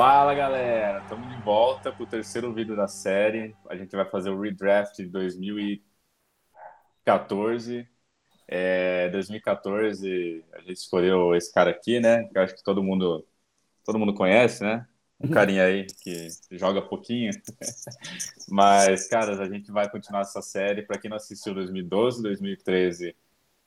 Fala galera, estamos de volta para o terceiro vídeo da série. A gente vai fazer o redraft de 2014. É, 2014 a gente escolheu esse cara aqui, né? Que acho que todo mundo todo mundo conhece, né? Um carinha aí que joga pouquinho. Mas, caras, a gente vai continuar essa série. Para quem não assistiu 2012, 2013,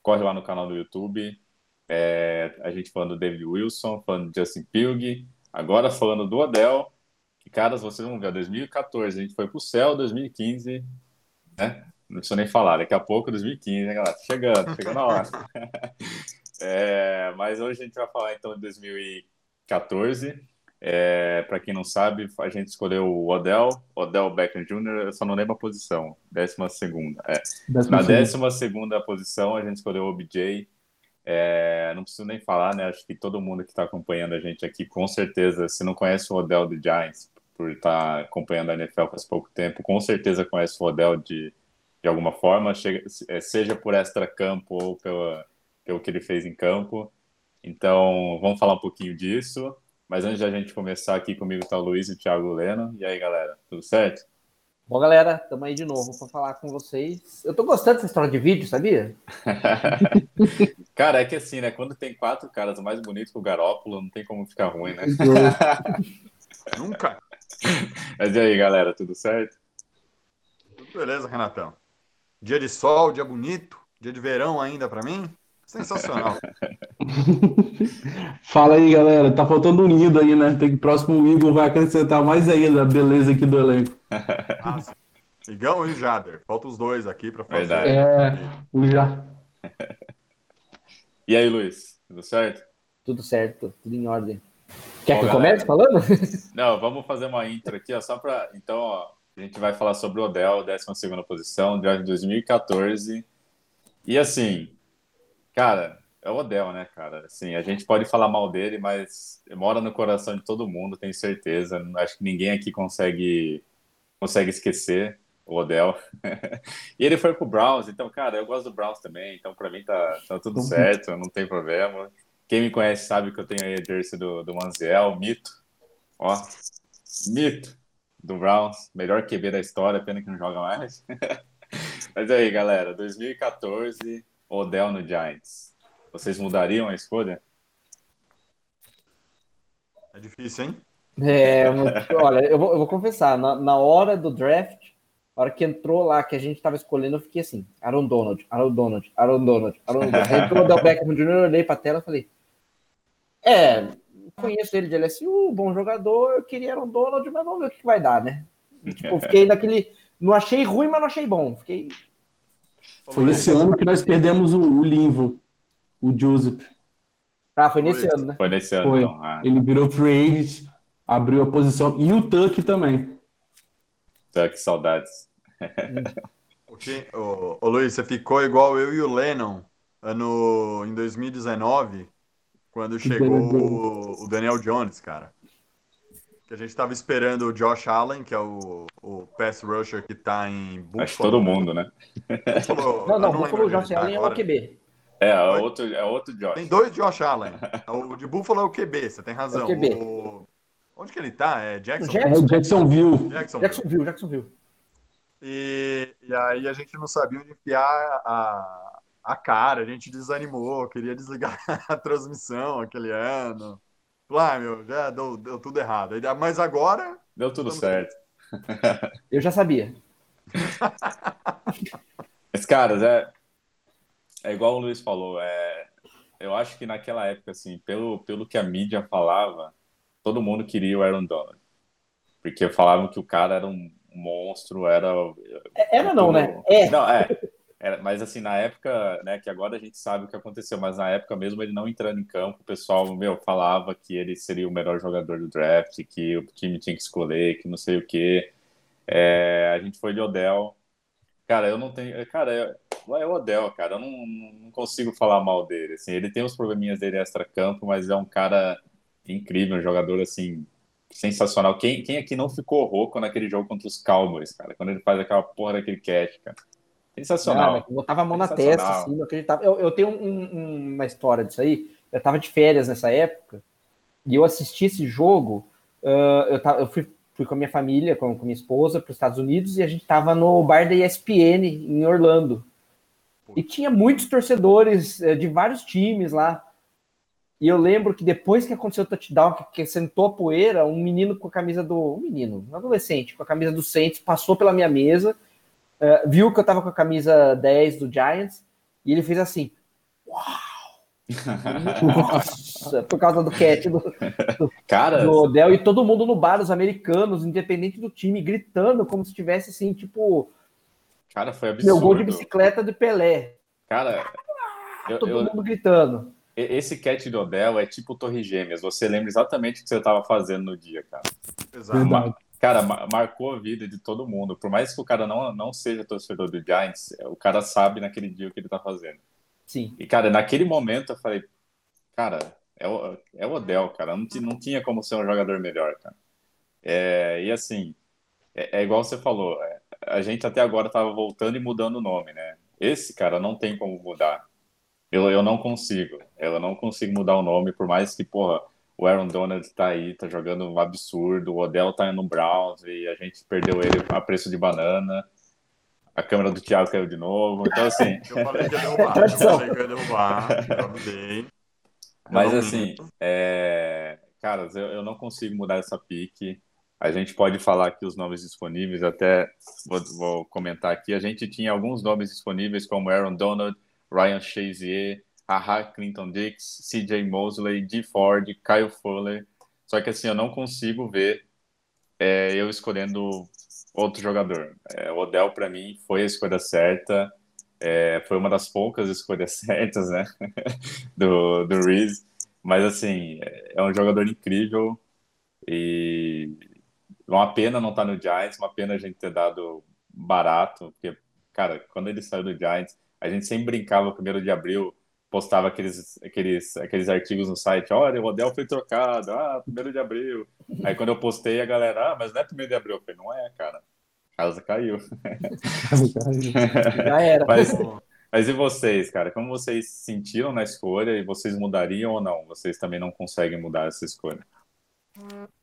corre lá no canal do YouTube. É, a gente falando do David Wilson, falando do Justin Pilg. Agora falando do Odell, que, caras, vocês vão ver, 2014 a gente foi pro céu, 2015, né? Não preciso nem falar, daqui a pouco 2015, né, galera? Chegando, chegando a hora. É, mas hoje a gente vai falar então de 2014. É, Para quem não sabe, a gente escolheu o Odell, Odell Beckham Jr., eu só não lembro a posição, décima segunda. É. Décima Na segunda. décima segunda posição, a gente escolheu o OBJ. É, não preciso nem falar, né? Acho que todo mundo que está acompanhando a gente aqui, com certeza, se não conhece o Odell do Giants, por estar acompanhando a NFL faz pouco tempo, com certeza conhece o Odell de, de alguma forma, chega- é, seja por extra-campo ou pela, pelo que ele fez em campo. Então, vamos falar um pouquinho disso. Mas antes de a gente começar aqui, comigo está o Luiz e o Thiago Leno. E aí, galera, tudo certo? Bom, galera, estamos aí de novo para falar com vocês. Eu tô gostando dessa história de vídeo, sabia? Cara, é que assim, né? Quando tem quatro caras mais bonitos que o Garópolo, não tem como ficar ruim, né? Nunca. Mas e aí, galera, tudo certo? Tudo beleza, Renatão. Dia de sol, dia bonito, dia de verão ainda pra mim. Sensacional. Fala aí, galera. Tá faltando um nido aí, né? Tem que o próximo Igor vai acrescentar mais ainda a beleza aqui do elenco. Nossa. Igão e Jader. Faltam os dois aqui pra fazer. É, o já. E aí, Luiz, tudo certo? Tudo certo, tudo em ordem. Quer Bom, que eu comece falando? Não, vamos fazer uma intro aqui, ó, só para. Então, ó, a gente vai falar sobre o Odell, 12 posição, draft de 2014. E assim, cara, é o Odell, né, cara? Assim, a gente pode falar mal dele, mas mora no coração de todo mundo, tenho certeza. Acho que ninguém aqui consegue, consegue esquecer o Odell. e ele foi pro Browns, então, cara, eu gosto do Browns também, então pra mim tá, tá tudo certo, não tem problema. Quem me conhece sabe que eu tenho aí a jersey do, do Manziel, mito. Ó, mito do Browns, melhor QB da história, pena que não joga mais. Mas aí, galera, 2014, Odell no Giants. Vocês mudariam a escolha? É difícil, hein? É, olha, eu vou, eu vou confessar, na, na hora do draft, a hora que entrou lá, que a gente tava escolhendo, eu fiquei assim, Aaron Donald, Aaron Donald, Aaron Donald, Aaron Donald. Aí entrou o Del Beckham Jr., eu olhei pra tela e falei, é, conheço ele de LSU, bom jogador, eu queria Aaron Donald, mas vamos ver o que, que vai dar, né? E, tipo, fiquei naquele, não achei ruim, mas não achei bom, fiquei... Foi esse ano que nós perdemos o, o Linvo, o Joseph. Ah, foi nesse Foi. ano, né? Foi nesse ano, Foi. então. Ah, Ele virou free agent, abriu a posição. E o Tuck também. Tá, que saudades. Ok. Ô, ô, Luiz, você ficou igual eu e o Lennon ano, em 2019, quando chegou o, o Daniel Jones, cara. Que a gente tava esperando o Josh Allen, que é o, o pass rusher que tá em Buffalo. Acho que todo mundo, né? Buffalo, Não, não, lembro Buffalo ele Josh tá Allen é o agora. QB. É, é outro, é outro Josh. Tem dois Josh Allen. O de Buffalo é o QB, você tem razão. É o QB. O- Onde que ele tá? É Jackson? Jackson. É o Jacksonville. Jackson. Jacksonville, Jacksonville. E, e aí a gente não sabia onde enfiar a, a cara, a gente desanimou, queria desligar a transmissão aquele ano. Lá, meu, já deu, deu tudo errado. Mas agora, Deu tudo certo. Eu já sabia. Mas, caras, é, é igual o Luiz falou. É, eu acho que naquela época, assim, pelo, pelo que a mídia falava, todo mundo queria o Aaron Donald. Porque falavam que o cara era um monstro, era. Era não, né? É. Não, é. Era- mas assim, na época, né, que agora a gente sabe o que aconteceu, mas na época mesmo ele não entrando em campo, o pessoal, meu, falava que ele seria o melhor jogador do draft, que o time tinha que escolher, que não sei o quê. É, a gente foi de Odell. Cara, eu não tenho. Cara, é, é o Odell, cara. Eu não, não consigo falar mal dele. Assim, ele tem os probleminhas dele extra-campo, mas é um cara incrível, um jogador assim, sensacional. Quem, quem aqui não ficou rouco naquele jogo contra os Cowboys, cara? Quando ele faz aquela porra daquele catch, cara. Sensacional. Cara, eu botava a mão na testa, assim, não acreditava. Eu, eu tenho um- um- uma história disso aí. Eu tava de férias nessa época e eu assisti esse jogo. ah, eu, tava, eu fui, fui com a minha família, com, com minha esposa, para os Estados Unidos e a gente tava no bar da ESPN em Orlando. E tinha muitos torcedores eh, de vários times lá. E eu lembro que depois que aconteceu o touchdown, que, que sentou a poeira, um menino com a camisa do. Um menino, um adolescente, com a camisa do Saints, passou pela minha mesa, eh, viu que eu tava com a camisa 10 do Giants, e ele fez assim. Uau! Nossa, por causa do catch do, Cara, do Odell, e todo mundo no bar, os americanos, independente do time, gritando como se tivesse assim, tipo, cara, foi meu gol de absurdo. bicicleta do Pelé. Cara, eu- Todo eu- mundo gritando. Esse catch do Odell é tipo Torre Gêmeas. Você lembra exatamente o que você estava fazendo no dia, cara. Exato. Verdade. Cara, ma- marcou a vida de todo mundo. Por mais que o cara não, não seja torcedor do Giants, o cara sabe naquele dia o que ele tá fazendo. Sim. E, cara, naquele momento eu falei, cara, é o, é o Odell, cara. Não, não tinha como ser um jogador melhor, cara. É, e assim, é, é igual você falou, é, a gente até agora tava voltando e mudando o nome, né? Esse, cara, não tem como mudar. Eu, eu não consigo. Eu não consigo mudar o nome, por mais que, porra, o Aaron Donald tá aí, tá jogando um absurdo, o Odell tá no Browns e a gente perdeu ele a preço de banana. A câmera do Thiago caiu de novo. Então, assim, Eu falei que ia derrubar. Eu falei que ia derrubar. Eu. Mas assim, é... caras, eu, eu não consigo mudar essa pique. A gente pode falar aqui os nomes disponíveis, até vou, vou comentar aqui. A gente tinha alguns nomes disponíveis, como Aaron Donald, Ryan Shazier, Haha Clinton Dix, CJ Mosley, Dee Ford, Kyle Fuller. Só que assim, eu não consigo ver é, eu escolhendo outro jogador. É, o Odell, para mim, foi a escolha certa. É, foi uma das poucas escolhas certas, né? do, do Reese. Mas, assim, é um jogador incrível e uma pena não estar no Giants, uma pena a gente ter dado barato, porque, cara, quando ele saiu do Giants, a gente sempre brincava, primeiro de abril, postava aqueles, aqueles, aqueles artigos no site, olha, o Odell foi trocado, ah, primeiro de abril. Aí quando eu postei, a galera, ah, mas não é primeiro de abril. Eu falei, não é, cara. A casa caiu. Já era. Mas, mas e vocês, cara? Como vocês se sentiram na escolha e vocês mudariam ou não? Vocês também não conseguem mudar essa escolha?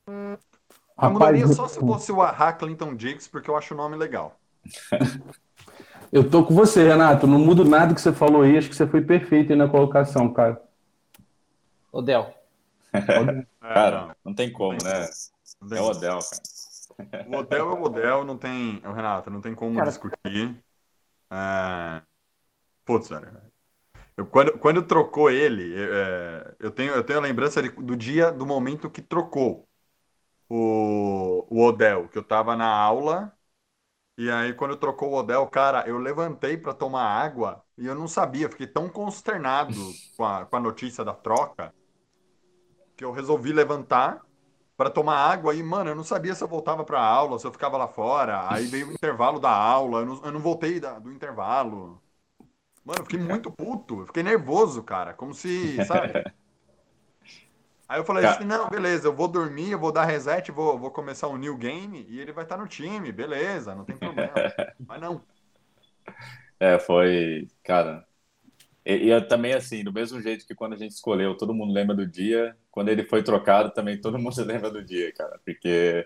Eu mudaria só se fosse o Aha Clinton Diggs, porque eu acho o nome legal. eu tô com você, Renato. Não mudo nada que você falou aí. Acho que você foi perfeito aí na colocação, cara. Odell. É, Cara, não tem como, né? É o tem. Odell, cara. O Odell é o Odell, não tem. O Renato, não tem como Cara. discutir. É... Putz, velho. Eu, quando, quando trocou ele, é, eu, tenho, eu tenho a lembrança de- do dia, do momento que trocou o, o Odell, que eu tava na aula. E aí, quando trocou o Odell, cara, eu levantei para tomar água e eu não sabia, fiquei tão consternado com a, com a notícia da troca que eu resolvi levantar para tomar água e, mano, eu não sabia se eu voltava para aula, se eu ficava lá fora. Aí veio o intervalo da aula, eu não, eu não voltei da- do intervalo. Mano, eu fiquei muito puto, eu fiquei nervoso, cara, como se, sabe? Aí eu falei assim, não, beleza, eu vou dormir, eu vou dar reset, vou, vou começar um new game e ele vai estar no time, beleza, não tem problema. Mas não. É, foi, cara. E, e eu também, assim, do mesmo jeito que quando a gente escolheu, todo mundo lembra do dia, quando ele foi trocado, também todo mundo lembra do dia, cara, porque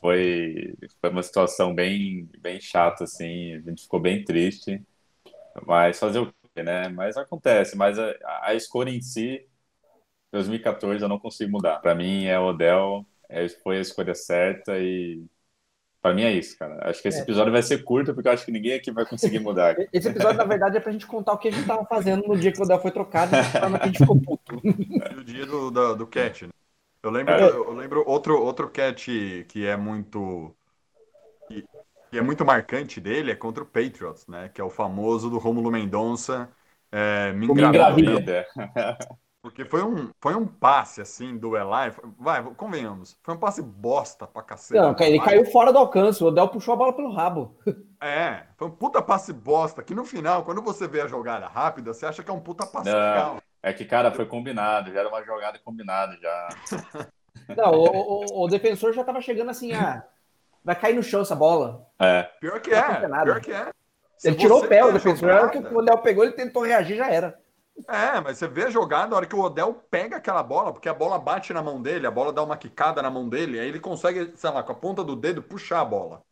foi, foi uma situação bem, bem chata, assim, a gente ficou bem triste, mas fazer o quê, né? Mas acontece, mas a, a escolha em si, 2014, eu não consigo mudar. Para mim é o Odell, é, foi a escolha certa e para mim é isso, cara. Acho que esse É. episódio vai ser curto porque eu acho que ninguém aqui vai conseguir mudar. Esse episódio, na verdade, é pra gente contar o que a gente tava fazendo no dia que o Odell foi trocado, de forma que a gente ficou puto. E o dia do, do, do catch, né? Eu lembro, É. eu lembro outro, outro catch que é muito que, que é muito marcante dele é contra o Patriots, né? Que é o famoso do Rômulo Mendonça é, me O me engravida. Porque foi um, foi um passe, assim, do Eli. Vai, convenhamos. Foi um passe bosta pra cacete. Não, ele caiu fora do alcance. O Odell puxou a bola pelo rabo. É, foi um puta passe bosta. Que no final, quando você vê a jogada rápida, você acha que é um puta passe Não. legal. É que, cara, foi combinado, já era uma jogada combinada já. Não, o, o- o defensor já tava chegando assim, ah, vai cair no chão essa bola. É, Pior que Não é, pior que é. Se Ele tirou o pé, o defensor. Hora que jogada- o Odell pegou, ele tentou reagir, já era. É, mas você vê a jogada, na hora que o Odell pega aquela bola, porque a bola bate na mão dele, a bola dá uma quicada na mão dele, aí ele consegue, sei lá, com a ponta do dedo puxar a bola.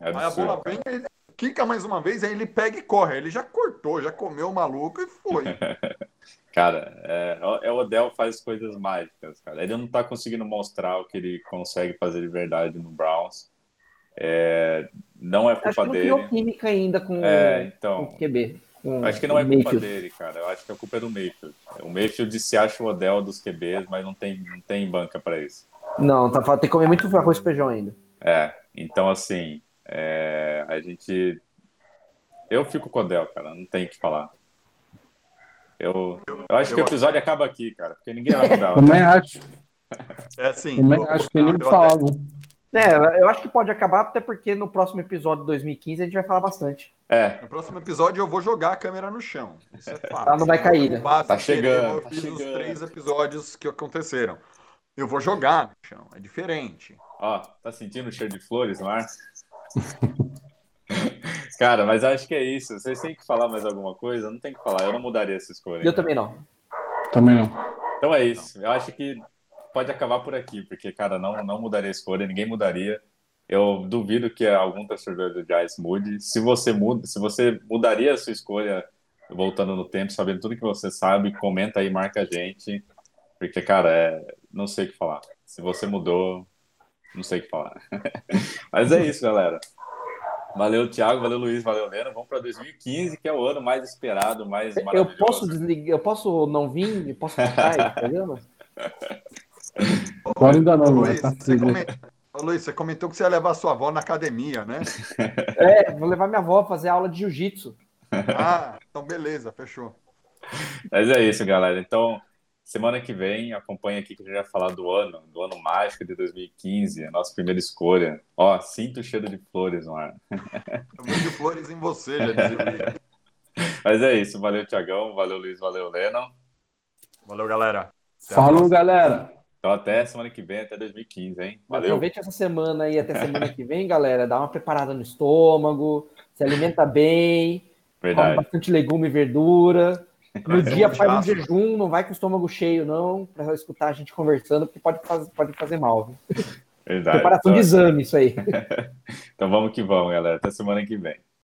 é Aí a bola vem, ele quica mais uma vez, aí ele pega e corre. Ele já cortou, já comeu o maluco e foi. Cara, é, é o Odell faz coisas mágicas, cara. Ele não tá conseguindo mostrar o que ele consegue fazer de verdade no Browns. É, não é Acho culpa que não dele. criou química ainda com, É, com então. o QB. Com Acho que não é o culpa Mayfield. dele, cara. Eu acho que a culpa é do Mayfield. O Mayfield se acha o Odell dos QBs, mas não tem, não tem banca pra isso. Não, tá, tem que comer muito arroz e feijão ainda. É, então assim, é, a gente. Eu fico com o Odell, cara, não tem o que falar. Eu, eu acho que eu o episódio acaba aqui, cara, porque ninguém vai mudar. Também acho. É assim. Também eu- acho que tem nem o que eu falar. até- não. É, eu acho que pode acabar, até porque no próximo episódio de 2015 a gente vai falar bastante. É, No próximo episódio eu vou jogar a câmera no chão. Isso é fato. Ela não vai cair, né? Basta Tá chegando, Eu tá fiz os chegando. três episódios que aconteceram. Eu vou jogar no chão. É diferente. ó, tá sentindo o cheiro de flores no ar? Cara, mas acho que é isso. Vocês têm que falar mais alguma coisa? Não tem que falar, eu não mudaria essa escolha. Eu também não. Também não. Então é isso. Eu acho que pode acabar por aqui, porque, cara, não, não mudaria a escolha, ninguém mudaria. Eu duvido que algum torcedor do Giants mude. Se você muda, se você mudaria a sua escolha voltando no tempo, sabendo tudo que você sabe, comenta aí, marca a gente. Porque, cara, é, não sei o que falar. Se você mudou, não sei o que falar. Mas é isso, galera. Valeu, Thiago, valeu, Luiz, valeu, Leno. Vamos para 2015, que é o ano mais esperado, mais Eu maravilhoso. posso desligar, eu posso não vir, eu posso ficar aí, tá vendo? Agora ainda não, Luiz, tá Ô, Luiz, você comentou que você ia levar sua avó na academia, né? É, vou levar minha avó a fazer aula de jiu-jitsu. Ah, então beleza, fechou. Mas é isso, galera. Então, semana que vem, acompanha aqui que a gente vai falar do ano, do ano mágico de 2015, a nossa primeira escolha. Ó, sinto o cheiro de flores no ar. Eu vou de flores em você, já dizia. Mas é isso, valeu, Tiagão, valeu, Luiz, valeu, Lennon. Valeu, galera. Até Falou, galera. Então, até semana que vem, até 2015, hein? Valeu. Aproveite essa semana aí até semana que vem, galera. Dá uma preparada no estômago, se alimenta bem, come Verdade. bastante legume e verdura. No dia faz um jejum, não vai com o estômago cheio, não, pra escutar a gente conversando, porque pode fazer, pode fazer mal. viu? Verdade. Preparação Então, de exame, isso aí. então vamos que vamos, galera. Até semana que vem.